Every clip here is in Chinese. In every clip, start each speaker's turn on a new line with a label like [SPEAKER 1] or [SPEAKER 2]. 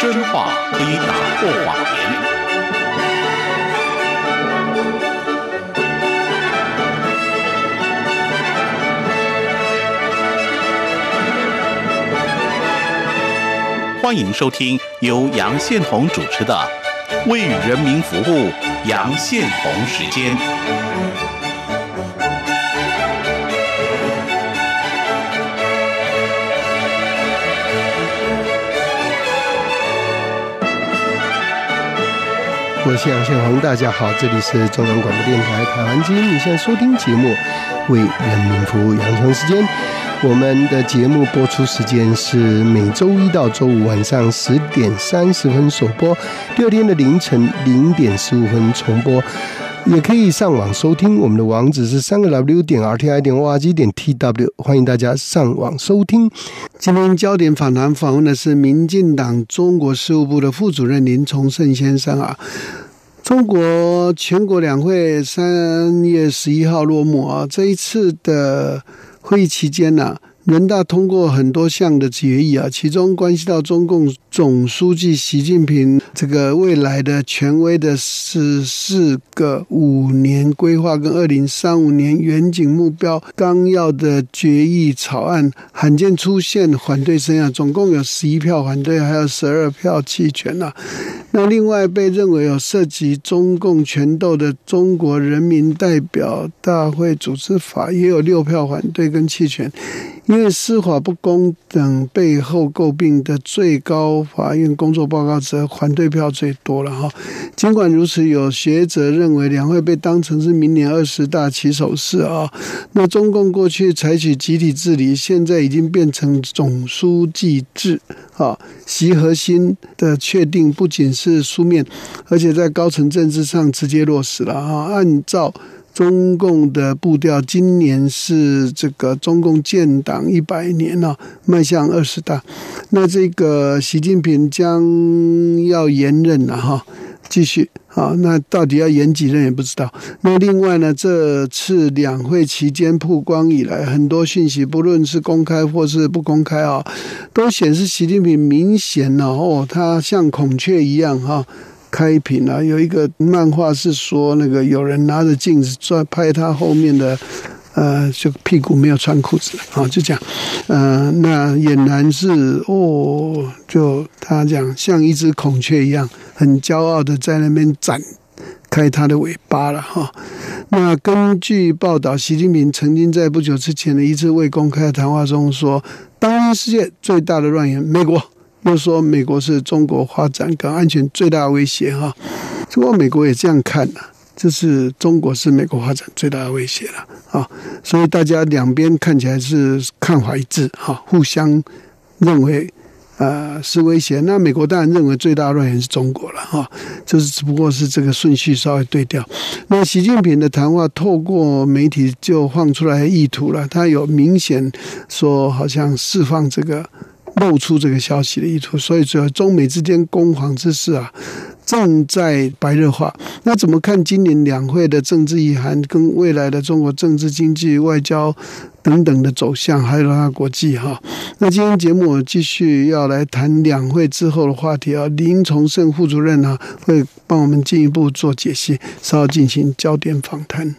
[SPEAKER 1] 真话可以打破谎言。欢迎收听由杨宪宏主持的《为人民服务》杨宪宏时间。
[SPEAKER 2] 我是杨宪宏，大家好，这里是中央广播电台台湾之音，你现在收听节目《为人民服务》杨雄时间。我们的节目播出时间是每周一到周五晚上十点三十分首播，第二天的凌晨零点十五分重播。也可以上网收听，我们的网址是三个 W 点 R T I 点 O R G 点 T W，欢迎大家上网收听。今天焦点访谈访问的是民进党中国事务部的副主任林崇胜先生啊。中国全国两会三月十一号落幕啊，这一次的会议期间呢。人大通过很多项的决议啊，其中关系到中共总书记习近平这个未来的权威的十四个五年规划跟二零三五年远景目标纲要的决议草案，罕见出现反对声啊，总共有十一票反对，还有十二票弃权呐。那另外被认为有涉及中共权斗的中国人民代表大会组织法，也有六票反对跟弃权。因为司法不公等背后诟病的最高法院工作报告则反对票最多了哈。尽管如此，有学者认为两会被当成是明年二十大起手式啊。那中共过去采取集体治理，现在已经变成总书记制啊。习核心的确定不仅是书面，而且在高层政治上直接落实了啊。按照中共的步调，今年是这个中共建党一百年了，迈向二十大。那这个习近平将要延任了哈，继续啊。那到底要延几任也不知道。那另外呢，这次两会期间曝光以来，很多讯息，不论是公开或是不公开啊，都显示习近平明显了哦，他像孔雀一样哈。开屏啊，有一个漫画是说，那个有人拿着镜子在拍他后面的，呃，就屁股没有穿裤子啊，就这样，呃，那俨然是哦，就他讲像一只孔雀一样，很骄傲的在那边展开他的尾巴了哈。那根据报道，习近平曾经在不久之前的一次未公开的谈话中说，当今世界最大的乱源，美国。又说美国是中国发展跟安全最大的威胁哈，不过美国也这样看呐，这是中国是美国发展最大的威胁了啊，所以大家两边看起来是看法一致哈，互相认为呃是威胁。那美国当然认为最大的乱源是中国了哈，就是只不过是这个顺序稍微对调。那习近平的谈话透过媒体就放出来意图了，他有明显说好像释放这个。露出这个消息的意图，所以主要中美之间攻防之势啊，正在白热化。那怎么看今年两会的政治意涵，跟未来的中国政治、经济、外交等等的走向，还有它国际哈？那今天节目我继续要来谈两会之后的话题啊。林崇胜副主任呢，会帮我们进一步做解析，稍后进行焦点访谈。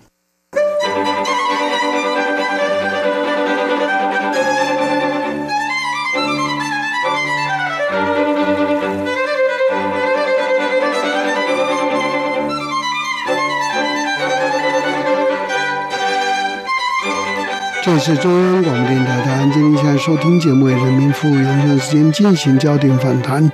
[SPEAKER 2] 这是中央广播电台台湾今天现在收听节目《人民服务杨向时间》进行焦点访谈，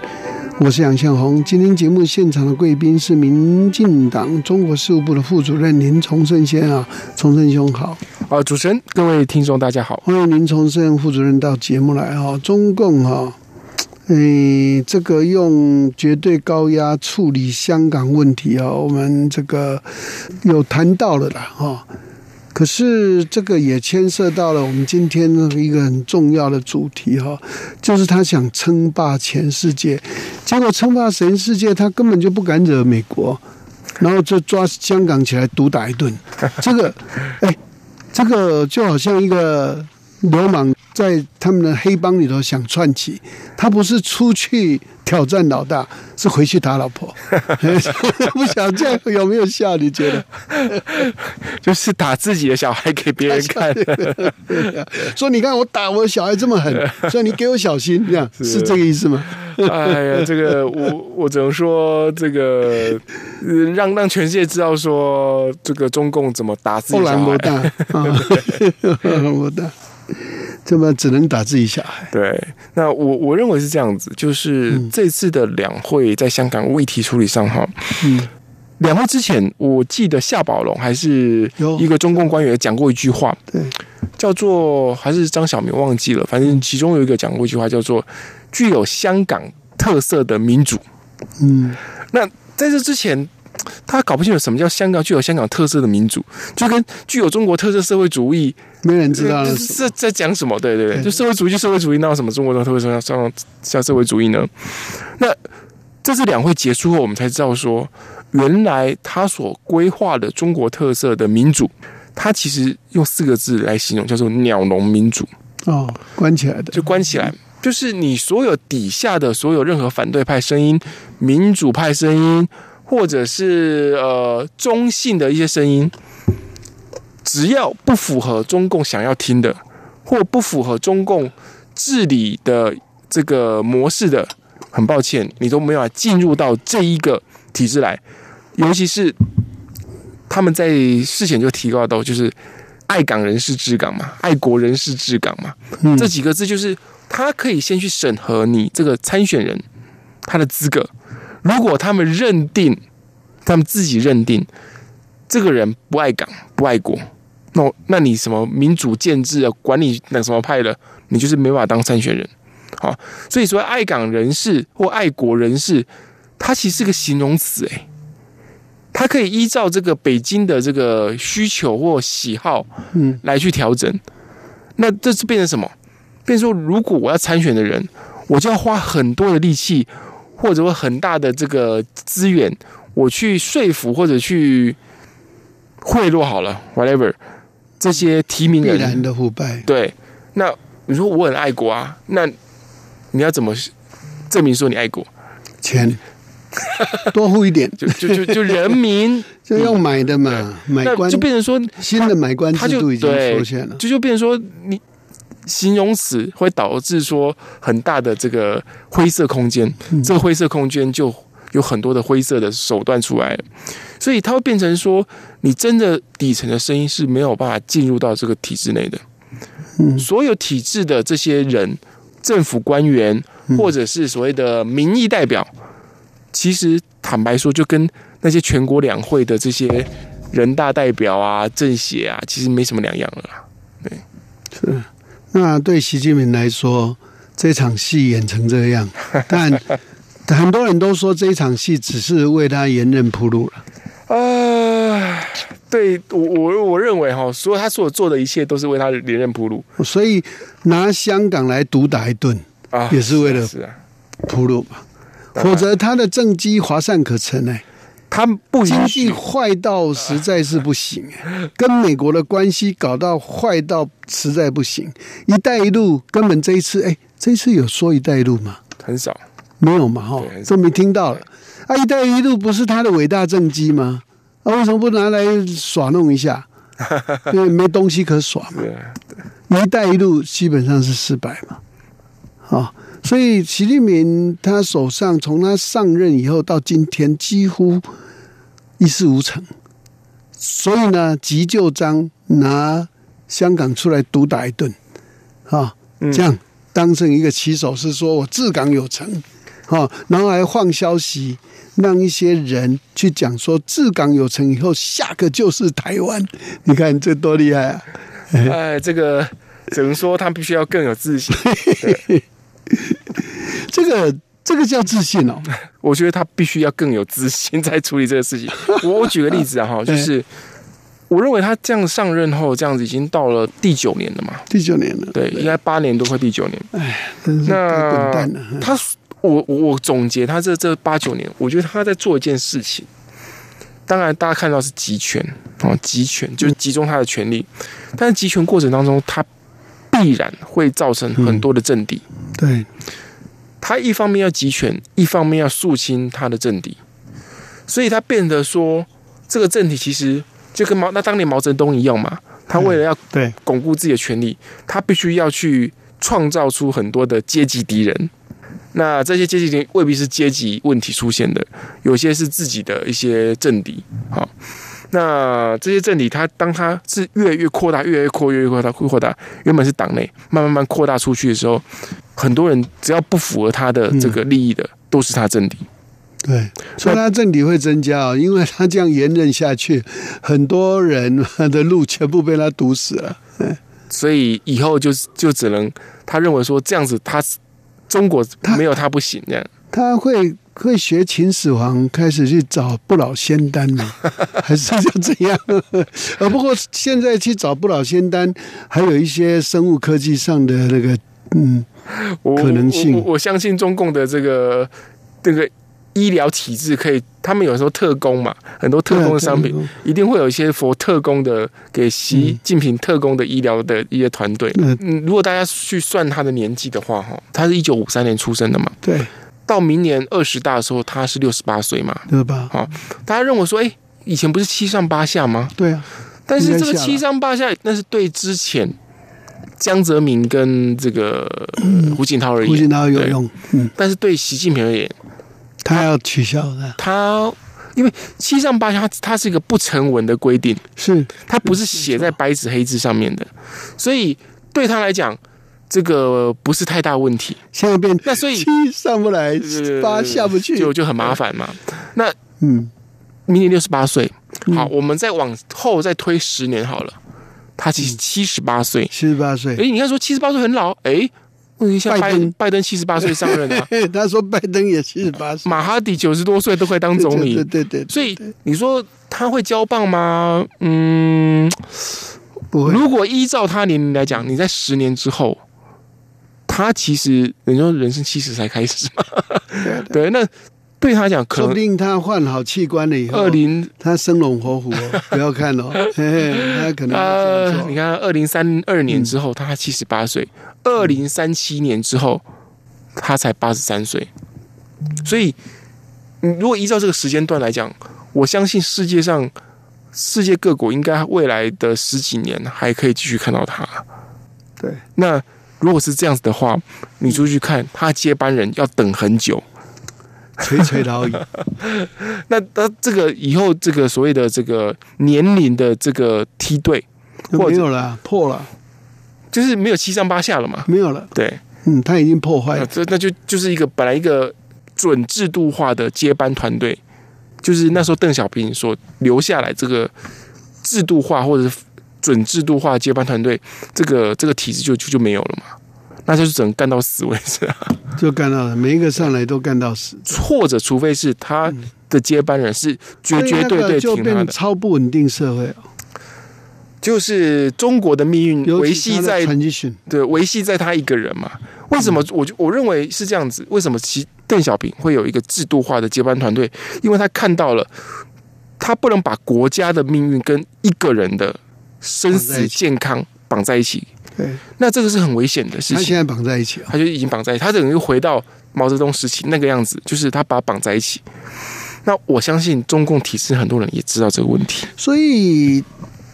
[SPEAKER 2] 我是杨向红。今天节目现场的贵宾是民进党中国事务部的副主任林崇胜先啊，崇胜兄好。
[SPEAKER 3] 啊，主持人，各位听众大家好，
[SPEAKER 2] 欢迎林崇胜副主任到节目来哈。中共哈，诶，这个用绝对高压处理香港问题啊，我们这个有谈到了啦哈。可是这个也牵涉到了我们今天的一个很重要的主题哈，就是他想称霸全世界，结果称霸全世界，他根本就不敢惹美国，然后就抓香港起来毒打一顿。这个，哎，这个就好像一个流氓在他们的黑帮里头想串起，他不是出去挑战老大，是回去打老婆。不想这样有没有效？你觉得？
[SPEAKER 3] 就是打自己的小孩给别人看，
[SPEAKER 2] 说你看我打我小孩这么狠，所以你给我小心，这样是这个意思吗？
[SPEAKER 3] 哎呀，这个我我只能说，这个让让全世界知道说，这个中共怎么打自己小孩，
[SPEAKER 2] 大啊，不大，这么只能打自己小孩。
[SPEAKER 3] 对，那我我认为是这样子，就是这次的两会在香港问题处理上哈，嗯，两会之前，我记得夏宝龙还是一个中共官员讲过一句话，
[SPEAKER 2] 对，
[SPEAKER 3] 叫做还是张小明忘记了，反正其中有一个讲过一句话，叫做。具有香港特色的民主，
[SPEAKER 2] 嗯，
[SPEAKER 3] 那在这之前，他搞不清楚什么叫香港具有香港特色的民主，就跟具有中国特色社会主义，
[SPEAKER 2] 没人知道
[SPEAKER 3] 是在讲什么？对对对，就社会主义就社会主义，那有什么中国的特色像像社会主义呢？那这次两会结束后，我们才知道说，原来他所规划的中国特色的民主，他其实用四个字来形容，叫做鸟笼民主。
[SPEAKER 2] 哦，关起来的，
[SPEAKER 3] 就关起来。就是你所有底下的所有任何反对派声音、民主派声音，或者是呃中性的一些声音，只要不符合中共想要听的，或不符合中共治理的这个模式的，很抱歉，你都没有进入到这一个体制来。尤其是他们在事前就提到到，就是爱港人士治港嘛，爱国人士治港嘛，这几个字就是。他可以先去审核你这个参选人他的资格，如果他们认定，他们自己认定这个人不爱港不爱国，那那你什么民主建制啊，管理那什么派的，你就是没办法当参选人。好，所以说爱港人士或爱国人士，他其实是个形容词，诶，他可以依照这个北京的这个需求或喜好，嗯，来去调整。那这是变成什么？变说，如果我要参选的人，我就要花很多的力气，或者说很大的这个资源，我去说服或者去贿赂好了，whatever，这些提名人
[SPEAKER 2] 必然的腐败。
[SPEAKER 3] 对，那你说我很爱国啊，那你要怎么证明说你爱国？
[SPEAKER 2] 钱多付一点，
[SPEAKER 3] 就就就就人民
[SPEAKER 2] 就要买的嘛，买官
[SPEAKER 3] 就变成说
[SPEAKER 2] 新的买官制度已经出现了，
[SPEAKER 3] 就就变成说你。形容词会导致说很大的这个灰色空间，这个灰色空间就有很多的灰色的手段出来，所以它会变成说，你真的底层的声音是没有办法进入到这个体制内的。所有体制的这些人，政府官员或者是所谓的民意代表，其实坦白说，就跟那些全国两会的这些人大代表啊、政协啊，其实没什么两样了。对，
[SPEAKER 2] 是。那对习近平来说，这场戏演成这样，但很多人都说这场戏只是为他延任铺路了。
[SPEAKER 3] 啊，对我我我认为哈，所有他所做的一切都是为他连任铺路。
[SPEAKER 2] 所以拿香港来毒打一顿啊，也是为了铺路嘛，否则他的政绩华善可陈呢。
[SPEAKER 3] 他不
[SPEAKER 2] 经济坏到实在是不行，跟美国的关系搞到坏到实在不行。一带一路根本这一次，哎，这一次有说一带一路吗？
[SPEAKER 3] 很少，
[SPEAKER 2] 没有嘛，哈，都没听到了。啊，一带一路不是他的伟大政绩吗？啊，为什么不拿来耍弄一下？因为没东西可耍嘛。一带一路基本上是失败嘛，啊，所以习近平他手上从他上任以后到今天几乎。一事无成，所以呢，急救章拿香港出来毒打一顿，啊，这样当成一个起手是说我治港有成，啊，然后还放消息，让一些人去讲说治港有成以后，下个就是台湾，你看这多厉害啊！
[SPEAKER 3] 哎，这个只能说他必须要更有自信，
[SPEAKER 2] 这个。这个叫自信哦，
[SPEAKER 3] 我觉得他必须要更有自信在处理这个事情。我我举个例子啊，哈，就是我认为他这样上任后，这样子已经到了第九年了嘛，
[SPEAKER 2] 第九年了，
[SPEAKER 3] 对，应该八年多快第九年。
[SPEAKER 2] 哎，那滚蛋了。
[SPEAKER 3] 他，我我总结他这这八九年，我觉得他在做一件事情。当然，大家看到是集权啊，集权就是集中他的权力，但是集权过程当中，他必然会造成很多的政敌。
[SPEAKER 2] 对，
[SPEAKER 3] 他一方面要集权，一方面要肃清他的政敌，所以他变得说，这个政体其实就跟毛那当年毛泽东一样嘛，他为了要
[SPEAKER 2] 对，
[SPEAKER 3] 巩固自己的权利，他必须要去创造出很多的阶级敌人。那这些阶级敌人未必是阶级问题出现的，有些是自己的一些政敌。好，那这些政敌，他当他是越来越扩大，越来越扩，越来越扩大，扩大，原本是党内，慢慢慢慢扩大出去的时候，很多人只要不符合他的这个利益的，都是他政敌。
[SPEAKER 2] 对，所以他政敌会增加哦，因为他这样延任下去，很多人的路全部被他堵死了。
[SPEAKER 3] 所以以后就就只能他认为说这样子他，中国没有他不行这样。
[SPEAKER 2] 他会会学秦始皇开始去找不老仙丹吗？还是就这样？呃，不过现在去找不老仙丹，还有一些生物科技上的那个嗯
[SPEAKER 3] 我
[SPEAKER 2] 可能性
[SPEAKER 3] 我我我相信中共的这个这个医疗体制可以，他们有时候特工嘛，很多特工的商品
[SPEAKER 2] 啊，
[SPEAKER 3] 一定会有一些佛特工的给习近平特工的医疗的一些团队。
[SPEAKER 2] 嗯
[SPEAKER 3] 嗯，如果大家去算他的年纪的话，哈，他是一九五三年出生的嘛，
[SPEAKER 2] 对
[SPEAKER 3] 到明年二十大的时候，他是六十八岁嘛。
[SPEAKER 2] 六十八？
[SPEAKER 3] 好，大家认为说，哎，以前不是七上八下吗？
[SPEAKER 2] 对啊，
[SPEAKER 3] 但是这个七上八下，那是对之前江泽民跟这个呃胡锦涛而言，
[SPEAKER 2] 胡锦涛有用，嗯，
[SPEAKER 3] 但是对习近平而言，
[SPEAKER 2] 他要取消的，
[SPEAKER 3] 他因为七上八下，它它是一个不成文的规定，
[SPEAKER 2] 是。
[SPEAKER 3] 它不是写在白纸黑字上面的，所以对他来讲，这个不是太大问题。
[SPEAKER 2] 现在变
[SPEAKER 3] 那所以
[SPEAKER 2] 七上不来，八下不去，
[SPEAKER 3] 就就很麻烦嘛。那
[SPEAKER 2] 嗯，
[SPEAKER 3] 明年六十八岁，好，我们再往后再推十年好了，他其实
[SPEAKER 2] 嗯。
[SPEAKER 3] 七十八岁。
[SPEAKER 2] 七十八岁。
[SPEAKER 3] 哎，，你看说七十八岁很老，哎，问一下拜
[SPEAKER 2] 拜登。
[SPEAKER 3] 拜登七十八岁 上任啊，
[SPEAKER 2] 他说拜登也七十八岁，
[SPEAKER 3] 马哈迪九十多岁都可以当总理。
[SPEAKER 2] 对，对对，对。
[SPEAKER 3] 所以你说他会交棒吗？嗯，
[SPEAKER 2] 不会，
[SPEAKER 3] 如果依照他年龄来讲，你在十年之后，他其实你说人生七十才开始嘛？对，那对他讲，可
[SPEAKER 2] 说不定他换好器官了以后，
[SPEAKER 3] 二零
[SPEAKER 2] 他生龙活虎哦，不要看哦，嘿嘿他可能
[SPEAKER 3] 你看二零三二年之后，他七十八岁；二零三七年之后，他才八十三岁。所以，你如果依照这个时间段来讲，我相信世界上世界各国应该未来的十几年还可以继续看到他。
[SPEAKER 2] 对，
[SPEAKER 3] 那如果是这样子的话，你出去看他接班人要等很久。
[SPEAKER 2] 垂垂老矣，
[SPEAKER 3] 那那这个以后这个所谓的这个年龄的这个梯队，
[SPEAKER 2] 没有了，破了，
[SPEAKER 3] 就是没有七上八下了嘛？
[SPEAKER 2] 没有了，
[SPEAKER 3] 对，
[SPEAKER 2] 嗯，他已经破坏了，
[SPEAKER 3] 这那就就是一个本来一个准制度化的接班团队，就是那时候邓小平所留下来这个制度化或者是准制度化接班团队，这个这个体制就就就没有了嘛。那就是只能干到死为止啊，
[SPEAKER 2] 就干到了，每一个上来都干到死，
[SPEAKER 3] 或者除非是他的接班人是绝绝对对
[SPEAKER 2] 就
[SPEAKER 3] 挺他的，
[SPEAKER 2] 变超不稳定社会哦，
[SPEAKER 3] 就是中国的命运维系在对，维系在他一个人嘛。为什么我就我认为是这样子？为什么其邓小平会有一个制度化的接班团队？因为他看到了，他不能把国家的命运跟一个人的生死健康绑在一起，
[SPEAKER 2] 对，
[SPEAKER 3] 那这个是很危险的事情。
[SPEAKER 2] 他现在绑在一起啊，
[SPEAKER 3] 他就已经绑在一起，他等于回到毛泽东时期那个样子，就是他把它绑在一起。那我相信中共体制很多人也知道这个问题。
[SPEAKER 2] 所以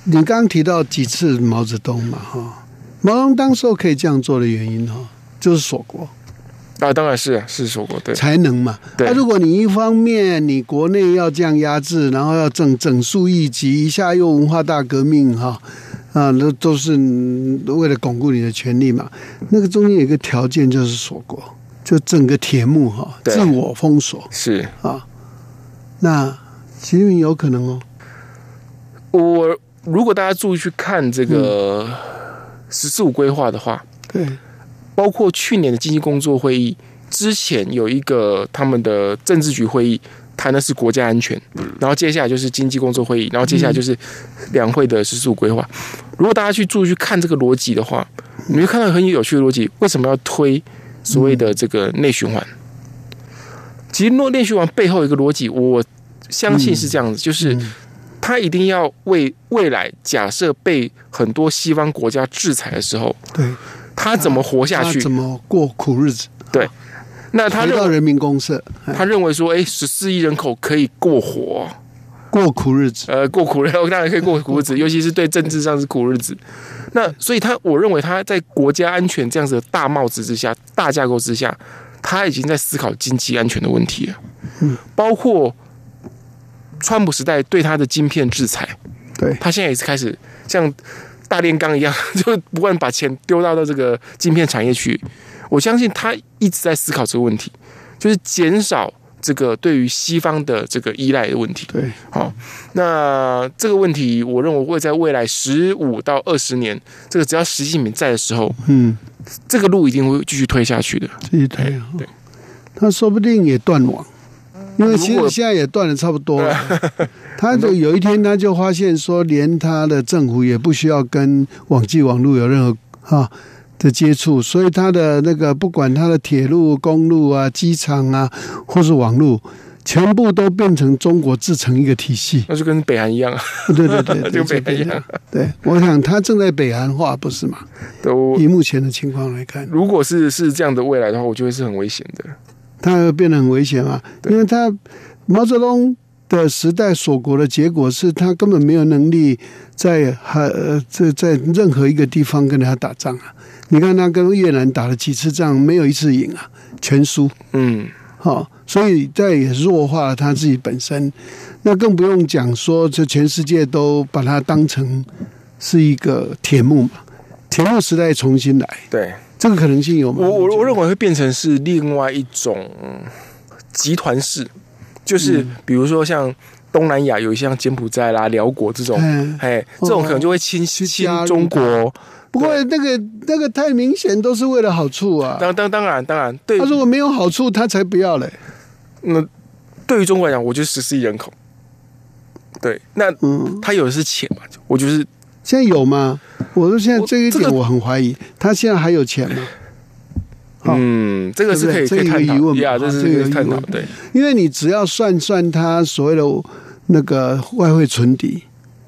[SPEAKER 2] 你刚刚提到几次毛泽东嘛，哈，毛泽东当时候可以这样做的原因哈，就是锁国
[SPEAKER 3] 啊，当然是啊是说过对，
[SPEAKER 2] 才能嘛。
[SPEAKER 3] 对
[SPEAKER 2] 那、如果你一方面你国内要这样压制，然后要整整肃一级，一下又文化大革命哈。啊，那都是为了巩固你的权利嘛。那个中间有一个条件就是锁国，就整个铁幕哈，自我封锁
[SPEAKER 3] 是
[SPEAKER 2] 啊。那习近平有可能哦，
[SPEAKER 3] 我如果大家注意去看这个
[SPEAKER 2] 嗯“
[SPEAKER 3] 十四五”规划的话，
[SPEAKER 2] 对，
[SPEAKER 3] 包括去年的经济工作会议之前有一个他们的政治局会议，谈的是国家安全，然后接下来就是经济工作会议，然后接下来就是两会的“十四五”规划。如果大家去注意去看这个逻辑的话，你会看到很有趣的逻辑。为什么要推所谓的这个内循环？其实内内循环背后有一个逻辑，我相信是这样子，就是他一定要为未来假设被很多西方国家制裁的时候，
[SPEAKER 2] 对，
[SPEAKER 3] 他怎么活下去？
[SPEAKER 2] 怎么过苦日子？
[SPEAKER 3] 对，那他认为
[SPEAKER 2] 回到人民公社，哎
[SPEAKER 3] 他认为说，哎，十四亿人口可以过活，
[SPEAKER 2] 过苦日子。
[SPEAKER 3] 呃，过苦日子，当然可以过苦日子，尤其是对政治上是苦日子。那所以他，我认为他在国家安全这样子的大帽子之下、大架构之下，他已经在思考经济安全的问题了。
[SPEAKER 2] 嗯，
[SPEAKER 3] 包括川普时代对他的晶片制裁，
[SPEAKER 2] 对，
[SPEAKER 3] 他现在也是开始像大炼钢一样，就不断把钱丢到到这个晶片产业去。我相信他一直在思考这个问题，就是减少这个对于西方的这个依赖的问题。
[SPEAKER 2] 对，
[SPEAKER 3] 好，那这个问题，我认为会在未来十五到二十年，这个只要习近平在的时候，
[SPEAKER 2] 嗯，
[SPEAKER 3] 这个路一定会继续推下去的。
[SPEAKER 2] 这一推啊，
[SPEAKER 3] 对，
[SPEAKER 2] 他说不定也断网，因为其实现在也断的差不多了。他就有一天他就发现说，连他的政府也不需要跟网际网络有任何哈的接触，所以他的那个不管他的铁路、公路啊、机场啊，或是网络，全部都变成中国自成一个体系。
[SPEAKER 3] 那就跟北韩一样，
[SPEAKER 2] 啊对对，对
[SPEAKER 3] 就北韩一样，
[SPEAKER 2] 对，我想他正在北韩化，不是吗？
[SPEAKER 3] 都
[SPEAKER 2] 以目前的情况来看，
[SPEAKER 3] 如果是是这样的未来的话，我觉得是很危险的。
[SPEAKER 2] 它会变得很危险嘛？因为他毛泽东的时代锁国的结果是他根本没有能力在还呃在在任何一个地方跟他打仗啊。你看他跟越南打了几次仗，没有一次赢啊，全输。
[SPEAKER 3] 嗯，
[SPEAKER 2] 哦、所以这也弱化了他自己本身。那更不用讲说，这全世界都把他当成是一个铁幕嘛，铁幕时代重新来，
[SPEAKER 3] 对
[SPEAKER 2] 这个可能性有吗？
[SPEAKER 3] 我我我认为会变成是另外一种集团式，就是
[SPEAKER 2] 嗯
[SPEAKER 3] 比如说像东南亚有一些像柬埔寨啦、辽国这种，
[SPEAKER 2] 嗯
[SPEAKER 3] 哎，这种可能就会亲
[SPEAKER 2] 去
[SPEAKER 3] 亲中国。
[SPEAKER 2] 不过那个那个太明显，都是为了好处啊。
[SPEAKER 3] 当当当然当然，对
[SPEAKER 2] 他，如果没有好处，他才不要嘞。
[SPEAKER 3] 那对于中国来讲，我就十四亿人口，对，那
[SPEAKER 2] 嗯，
[SPEAKER 3] 他有的是钱嘛，我就是
[SPEAKER 2] 现在有吗？我说现在
[SPEAKER 3] 这
[SPEAKER 2] 一点我很怀疑，他现在还有钱吗？
[SPEAKER 3] 嗯，这个是可以可以探讨。呀，
[SPEAKER 2] 疑问嘛啊
[SPEAKER 3] 这是
[SPEAKER 2] 这个
[SPEAKER 3] 可以探讨，
[SPEAKER 2] 因为你只要算算他所谓的那个外汇存底，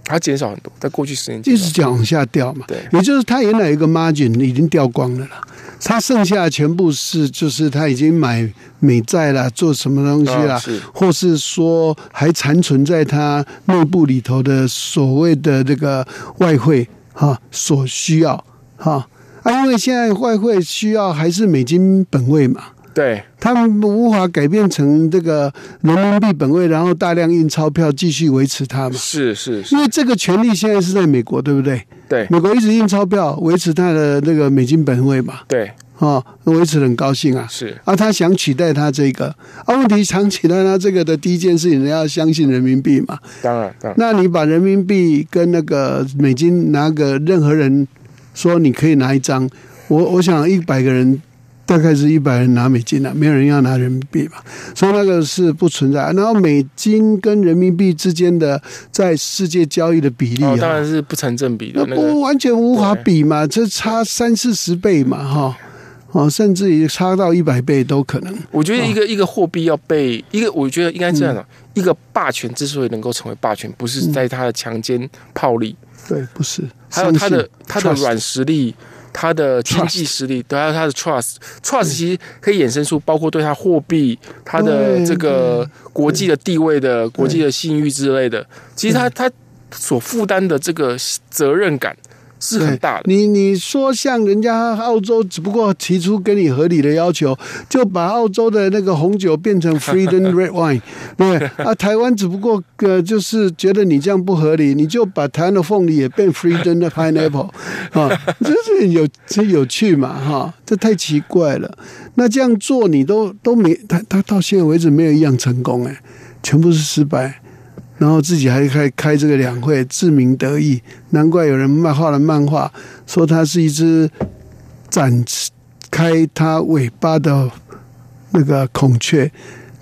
[SPEAKER 3] 它减少很多，在过去十年
[SPEAKER 2] 一直讲往下掉嘛。
[SPEAKER 3] 对。
[SPEAKER 2] 也就是他原来一个 margin 已经掉光了啦，他剩下的全部是就是他已经买美债啦，做什么东西啦，
[SPEAKER 3] 啊是。
[SPEAKER 2] 或是说还残存在他内部里头的所谓的这个外汇哈所需要哈。啊，因为现在外汇需要还是美金本位嘛。
[SPEAKER 3] 对
[SPEAKER 2] 他们无法改变成这个人民币本位，然后大量印钞票继续维持它嘛？
[SPEAKER 3] 是是是
[SPEAKER 2] 因，为这个权利现在是在美国，对不对？
[SPEAKER 3] 对
[SPEAKER 2] 美国一直印钞票维持它的那个美金本位嘛，
[SPEAKER 3] 对
[SPEAKER 2] 啊、维持得很高兴啊。
[SPEAKER 3] 是，
[SPEAKER 2] 啊，他想取代他这个啊，问题想取代他这个的第一件事情，人家要相信人民币嘛。
[SPEAKER 3] 当然当然，
[SPEAKER 2] 那你把人民币跟那个美金拿个任何人说你可以拿一张，我我想一百个人大概是一百人拿美金了、没有人要拿人民币嘛，所以那个是不存在。然后美金跟人民币之间的在世界交易的比例啊，
[SPEAKER 3] 哦，当然是不成正比的
[SPEAKER 2] 那
[SPEAKER 3] 那
[SPEAKER 2] 不完全无法比嘛，这差三四十倍嘛，哈。哦，甚至于差到一百倍都可能。
[SPEAKER 3] 我觉得一个、一个货币要被一个，我觉得应该这样的，
[SPEAKER 2] 嗯
[SPEAKER 3] 一个霸权之所以能够成为霸权，不是在它的强奸炮力，
[SPEAKER 2] 对，不是，
[SPEAKER 3] 还有它的它的软实力。它的经济实力，对，还有它的 trust，trust 其实可以衍生出包括对它货币、它的这个国际的地位的、国际的信誉之类的。其实它它所负担的这个责任感是很大的。
[SPEAKER 2] 你你说像人家澳洲，只不过提出跟你合理的要求，就把澳洲的那个红酒变成 Freedom Red Wine，对 啊？台湾只不过呃，就是觉得你这样不合理，你就把台湾的凤梨也变 Freedom 的 Pineapple 啊，这是有这有趣嘛哈？这太奇怪了。那这样做你都都没他他到现在为止没有一样成功哎，全部是失败。然后自己还开开这个两会，自鸣得意，难怪有人漫画了漫画，说它是一只展开它尾巴的那个孔雀，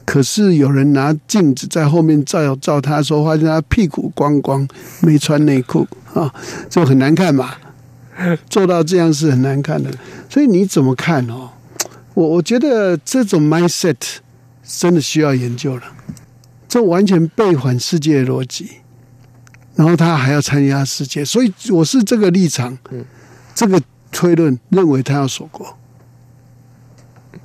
[SPEAKER 2] 可是有人拿镜子在后面照照它，说发现它屁股光光，没穿内裤 啊，就很难看嘛。做到这样是很难看的，所以你怎么看哦？我我觉得这种 mindset 真的需要研究了。这完全背反世界的逻辑然后他还要参加世界，所以我是这个立场，
[SPEAKER 3] 嗯
[SPEAKER 2] 这个推论认为他要锁国，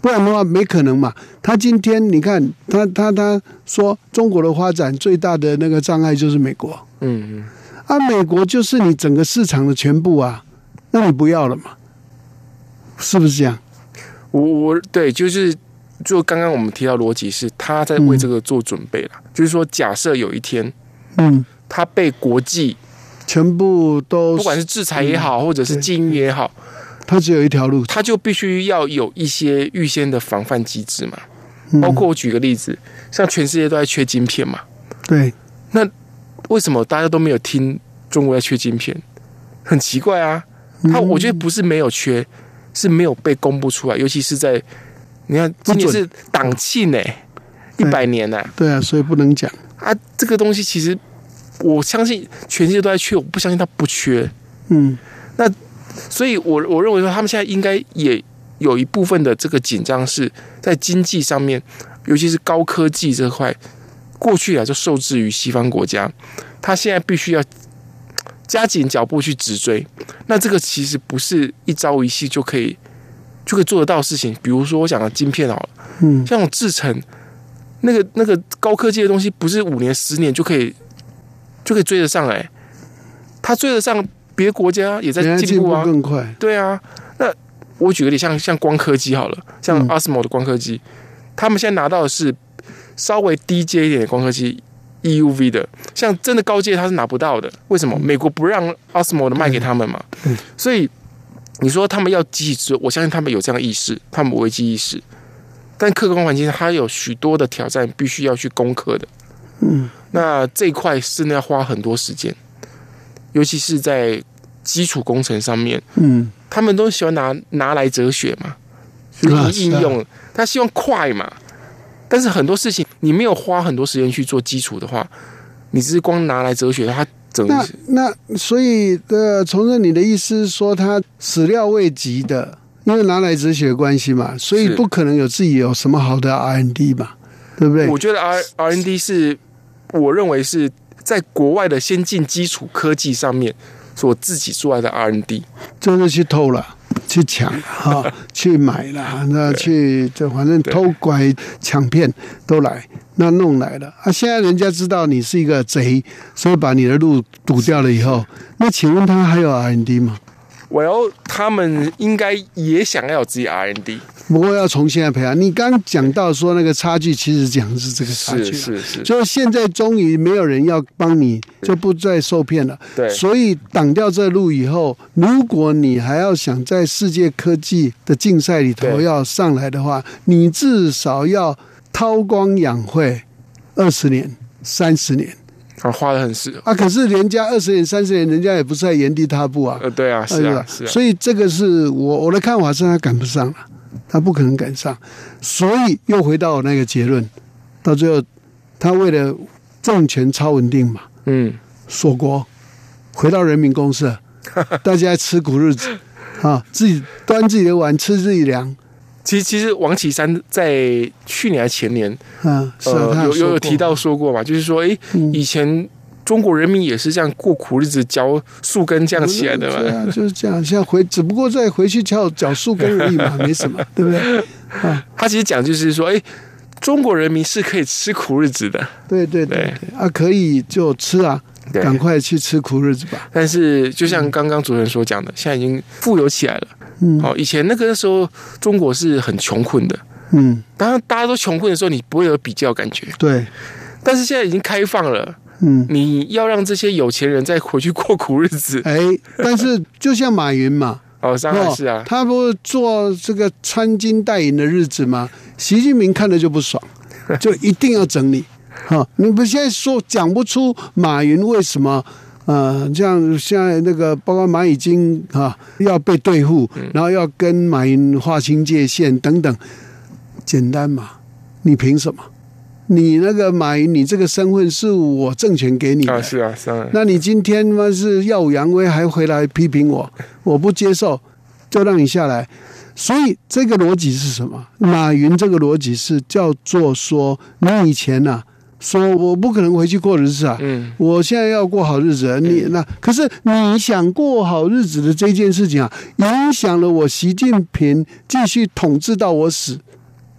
[SPEAKER 2] 不然的话没可能嘛。他今天你看他他他说中国的发展最大的那个障碍就是美国
[SPEAKER 3] 嗯嗯，
[SPEAKER 2] 啊，美国就是你整个市场的全部啊，那你不要了嘛？是不是这样？
[SPEAKER 3] 我我对就是。就刚刚我们提到逻辑是他在为这个做准备了，就是说假设有一天
[SPEAKER 2] 嗯，
[SPEAKER 3] 他被国际
[SPEAKER 2] 全部都
[SPEAKER 3] 不管是制裁也好，或者是禁运也好，
[SPEAKER 2] 他只有一条路，
[SPEAKER 3] 他就必须要有一些预先的防范机制嘛。
[SPEAKER 2] 嗯。
[SPEAKER 3] 包括我举个例子，像全世界都在缺晶片嘛，
[SPEAKER 2] 对，那
[SPEAKER 3] 为什么大家都没有听中国在缺晶片？很奇怪啊。
[SPEAKER 2] 嗯。
[SPEAKER 3] 他我觉得不是没有缺，是没有被公布出来，尤其是在你看今年是党庆呢、一
[SPEAKER 2] 对
[SPEAKER 3] 百年呢、
[SPEAKER 2] 对啊，所以不能讲。
[SPEAKER 3] 啊，这个东西其实我相信全世界都在缺，我不相信它不缺。
[SPEAKER 2] 嗯那
[SPEAKER 3] 所以我我认为说，他们现在应该也有一部分的这个紧张是在经济上面，尤其是高科技这块，过去啊就受制于西方国家，他现在必须要加紧脚步去直追。那这个其实不是一朝一夕就可以就可以做得到的事情。比如说，我讲的晶片好了，
[SPEAKER 2] 嗯，
[SPEAKER 3] 像这种制成，那个那个高科技的东西，不是五年十年就可以就可以追得上哎、他追得上，别的国家也在
[SPEAKER 2] 进步
[SPEAKER 3] 啊。
[SPEAKER 2] 更快。
[SPEAKER 3] 对啊，那我举个例，像像光刻机好了，像
[SPEAKER 2] 嗯
[SPEAKER 3] Osmo 的光刻机，他们现在拿到的是稍微低阶一点的光刻机，EUV 的，像真的高阶它是拿不到的。为什么？美国不让 Osmo 的卖给他们嘛？
[SPEAKER 2] 嗯
[SPEAKER 3] 所以你说他们要积极追，我相信他们有这样的意识，他们有危机意识。但客观环境它有许多的挑战，必须要去攻克的。
[SPEAKER 2] 嗯，
[SPEAKER 3] 那这一块真的要花很多时间，尤其是在基础工程上面。
[SPEAKER 2] 嗯，
[SPEAKER 3] 他们都喜欢拿拿来哲学嘛，
[SPEAKER 2] 啊
[SPEAKER 3] 去应用，他希望快嘛。但是很多事情你没有花很多时间去做基础的话，你只是光拿来哲学，它
[SPEAKER 2] 那那所以呃，从这你的意思是说，他始料未及的，因为拿来哲学关系嘛，所以不可能有自己有什么好的 R N D 嘛，对不对？
[SPEAKER 3] 我觉得 R R N D 是我认为是在国外的先进基础科技上面所自己出来的 R N D。
[SPEAKER 2] 就是去偷了。去抢了哈，去买了，那去就反正偷拐抢骗都来，那弄来了啊！现在人家知道你是一个贼，所以把你的路堵掉了以后，那请问他还有 R N D 吗？
[SPEAKER 3] 我要他们应该也想要有自己 R N D，
[SPEAKER 2] 不过要从现在培养。你刚讲到说那个差距，其实讲的是这个差距啊，
[SPEAKER 3] 是是是，
[SPEAKER 2] 就是现在终于没有人要帮你，就不再受骗了。
[SPEAKER 3] 对，
[SPEAKER 2] 所以挡掉这路以后，如果你还要想在世界科技的竞赛里头要上来的话，你至少要韬光养晦二十年、三十年
[SPEAKER 3] 啊花的很实，
[SPEAKER 2] 啊！可是人家二十年、三十年，人家也不是在原地踏步啊。
[SPEAKER 3] 呃对啊是啊是啊，
[SPEAKER 2] 所以这个是我我的看法是他赶不上了，他不可能赶上，所以又回到我那个结论，到最后他为了政权超稳定嘛，
[SPEAKER 3] 嗯
[SPEAKER 2] 锁国，回到人民公社，大家吃苦日子啊，自己端自己的碗，吃自己粮
[SPEAKER 3] 其实其实王岐山在去年还前年，
[SPEAKER 2] 嗯。
[SPEAKER 3] 呃，有有有提到说过嘛，就是说，诶，
[SPEAKER 2] 嗯
[SPEAKER 3] 以前中国人民也是这样过苦日子，嚼树根这样起来的嘛。
[SPEAKER 2] 对啊，就是这样。现在回，只不过再回去嚼嚼树根而已嘛，没什么，对不对？啊，
[SPEAKER 3] 他其实讲就是说，诶，中国人民是可以吃苦日子的，
[SPEAKER 2] 对对对啊，可以就吃啊，
[SPEAKER 3] 对。
[SPEAKER 2] 赶快去吃苦日子吧。
[SPEAKER 3] 但是就像刚刚主持人所讲的，现在已经富有起来了。
[SPEAKER 2] 嗯
[SPEAKER 3] 好，以前那个时候中国是很穷困的，
[SPEAKER 2] 嗯，
[SPEAKER 3] 当然大家都穷困的时候，你不会有比较感觉。
[SPEAKER 2] 对，
[SPEAKER 3] 但是现在已经开放了，
[SPEAKER 2] 嗯。
[SPEAKER 3] 你要让这些有钱人再回去过苦日子，
[SPEAKER 2] 哎，但是就像马云嘛，
[SPEAKER 3] 哦，上海是啊，
[SPEAKER 2] 他不是做这个穿金戴银的日子吗？习近平看了就不爽，就一定要整理。哈、你们现在说讲不出马云为什么？呃，这样现在那个包括蚂蚁金啊，要被对付，然后要跟马云划清界限等等，简单嘛？你凭什么？你那个马云，你这个身份是我挣钱给你的，
[SPEAKER 3] 啊是啊，当然，
[SPEAKER 2] 那你今天嘛是耀武扬威，还回来批评我，我不接受，就让你下来。所以这个逻辑是什么？马云这个逻辑是叫做说，你以前呐、说我不可能回去过日子啊，
[SPEAKER 3] 嗯，
[SPEAKER 2] 我现在要过好日子，你那可是你想过好日子的这件事情啊，影响了我习近平继续统治到我死，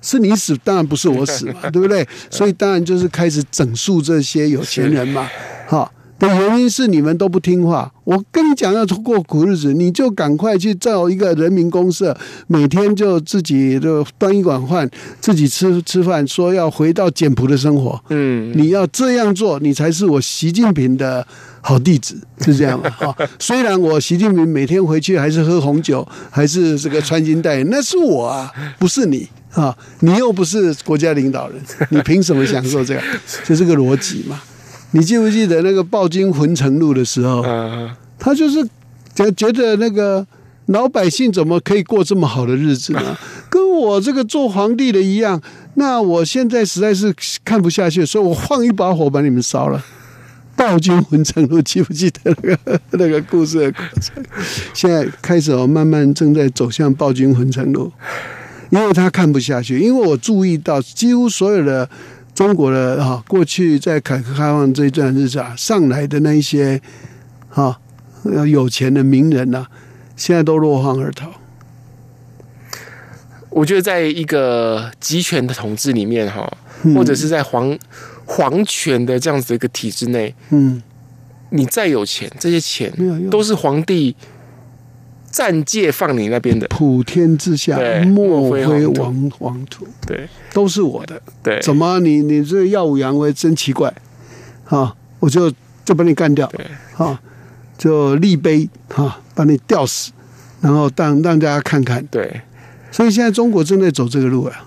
[SPEAKER 2] 是你死，当然不是我死嘛，对不对？所以当然就是开始整肃这些有钱人嘛，哈。的原因是你们都不听话。我跟你讲要过苦日子，你就赶快去造一个人民公社，每天就自己就端一碗饭，自己吃吃饭，说要回到简朴的生活。
[SPEAKER 3] 嗯，
[SPEAKER 2] 你要这样做，你才是我习近平的好弟子，是这样吗？哈，虽然我习近平每天回去还是喝红酒，还是这个穿金戴银，那是我啊，不是你啊，你又不是国家领导人，你凭什么享受这个？就 这个逻辑嘛。你记不记得那个暴君浑城路的时候？
[SPEAKER 3] 嗯，
[SPEAKER 2] 他就是觉觉得那个老百姓怎么可以过这么好的日子呢？跟我这个做皇帝的一样。那我现在实在是看不下去，所以我放一把火把你们烧了。暴君浑城路，记不记得那个 那个故事的过程？现在开始哦，慢慢正在走向暴君浑城路，因为他看不下去。因为我注意到，几乎所有的。中国的哈，过去在改革开放这一段日子啊，上来的那一些哈有钱的名人呐，现在都落荒而逃。
[SPEAKER 3] 我觉得在一个集权的统治里面哈，或者是在皇皇权的这样子的一个体制内，
[SPEAKER 2] 嗯，
[SPEAKER 3] 你再有钱，这些钱都是皇帝暂借放你那边的，
[SPEAKER 2] 普天之下莫
[SPEAKER 3] 莫非王土，对。
[SPEAKER 2] 都是我的。
[SPEAKER 3] 对，
[SPEAKER 2] 怎么？你你这耀武扬威真奇怪，啊，我就就把你干掉，
[SPEAKER 3] 对。
[SPEAKER 2] 啊，就立碑啊，把你吊死，然后让让大家看看。
[SPEAKER 3] 对，
[SPEAKER 2] 所以现在中国正在走这个路啊。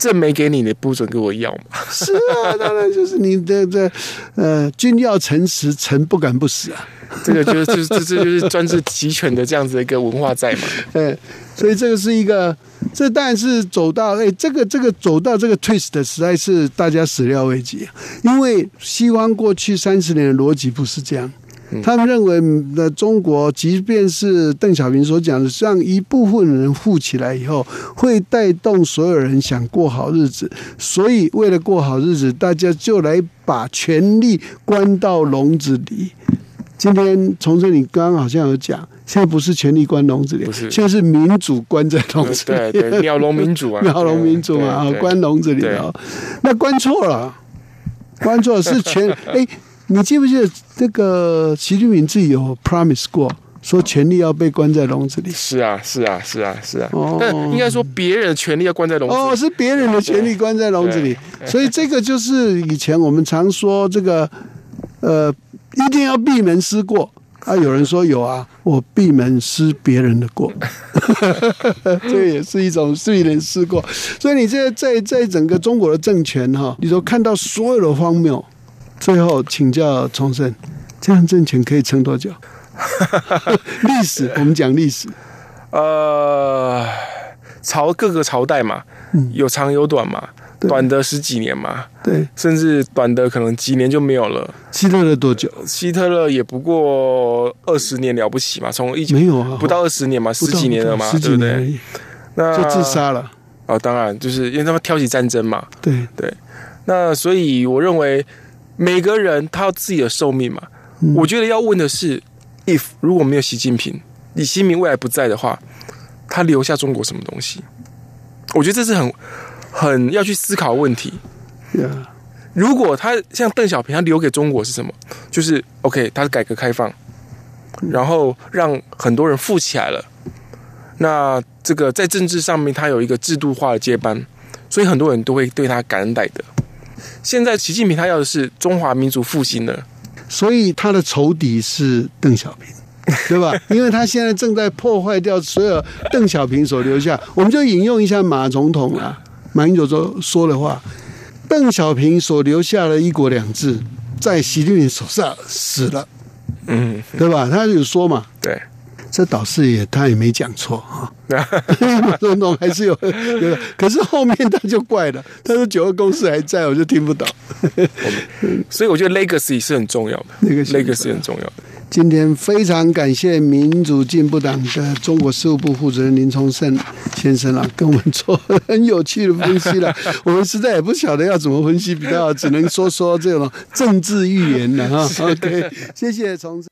[SPEAKER 3] 这没给你，你不准给我要嘛？
[SPEAKER 2] 是啊，当然就是你的这呃，君要臣死，臣不敢不死啊。
[SPEAKER 3] 这个就是就是这这就是专制集权的这样子的一个文化在嘛？
[SPEAKER 2] 哎，所以这个是一个，这当然是走到哎，这个这个走到这个 twist 实在是大家始料未及，因为西方过去三十年的逻辑不是这样。他们认为，那中国即便是邓小平所讲的，让一部分人富起来以后，会带动所有人想过好日子。所以，为了过好日子，大家就来把权力关到笼子里。今天从这里刚刚好像有讲，现在不是权力关笼子里，
[SPEAKER 3] 不是
[SPEAKER 2] 现在是民主关在笼子里。
[SPEAKER 3] 对对，鸟笼民主啊，
[SPEAKER 2] 鸟笼民主嘛，啊关笼子里
[SPEAKER 3] 对
[SPEAKER 2] 啊，那关错了，关错了是全 哎，你记不记得这个习近平自己有 promise 过，说权力要被关在笼子里？
[SPEAKER 3] 是啊，是啊，是啊，是啊。
[SPEAKER 2] 哦
[SPEAKER 3] 但应该说，别人的权利要关在笼子里。
[SPEAKER 2] 哦，是别人的权利关在笼子里，所以这个就是以前我们常说这个，呃，一定要闭门思过。啊，有人说有啊，我闭门思别人的过，这个也是一种闭门思过。所以你这在在整个中国的政权哈，你都看到所有的荒谬。最后请教崇生，这样政权可以撑多久？历史，我们讲历史，
[SPEAKER 3] 呃，朝各个朝代嘛，有长有短嘛，
[SPEAKER 2] 嗯
[SPEAKER 3] 短的十几年嘛，
[SPEAKER 2] 对，
[SPEAKER 3] 甚至短的可能几年就没有了。
[SPEAKER 2] 希特勒多久？
[SPEAKER 3] 希特勒也不过二十年了不起嘛，从一九
[SPEAKER 2] 没有啊，
[SPEAKER 3] 不到二十年嘛，十几年了嘛，
[SPEAKER 2] 十
[SPEAKER 3] 对不对？
[SPEAKER 2] 几年，
[SPEAKER 3] 那
[SPEAKER 2] 就自杀了。
[SPEAKER 3] 哦，当然就是因为他们挑起战争嘛，
[SPEAKER 2] 对对，
[SPEAKER 3] 那所以我认为每个人他有自己的寿命嘛。
[SPEAKER 2] 嗯
[SPEAKER 3] 我觉得要问的是，if 如果没有习近平，李新民未来不在的话，他留下中国什么东西？我觉得这是很很要去思考问题。
[SPEAKER 2] 呀，
[SPEAKER 3] 如果他像邓小平，他留给中国是什么？就是 OK，他是改革开放，然后让很多人富起来了。那这个在政治上面，他有一个制度化的接班，所以很多人都会对他感恩戴德。现在习近平他要的是中华民族复兴的，
[SPEAKER 2] 所以他的仇敌是邓小平。对吧？因为他现在正在破坏掉所有邓小平所留下，我们就引用一下马总统啊，马英九说说的话：邓小平所留下的一国两制，在习近平手上死了，
[SPEAKER 3] 嗯，
[SPEAKER 2] 对吧？他有说嘛，
[SPEAKER 3] 对，
[SPEAKER 2] 这倒是也他也没讲错啊，马总统还是有有，可是后面他就怪了，他说九二公司还在，我就听不懂。
[SPEAKER 3] 所以我觉得 legacy 是很重要的
[SPEAKER 2] 那个是
[SPEAKER 3] ，legacy 很重要的。
[SPEAKER 2] 今天非常感谢民主进步党的中国事务部负责人林崇胜先生啊，跟我们做很有趣的分析了。我们实在也不晓得要怎么分析比较好，只能说说这种政治预言了哈。OK，谢谢崇。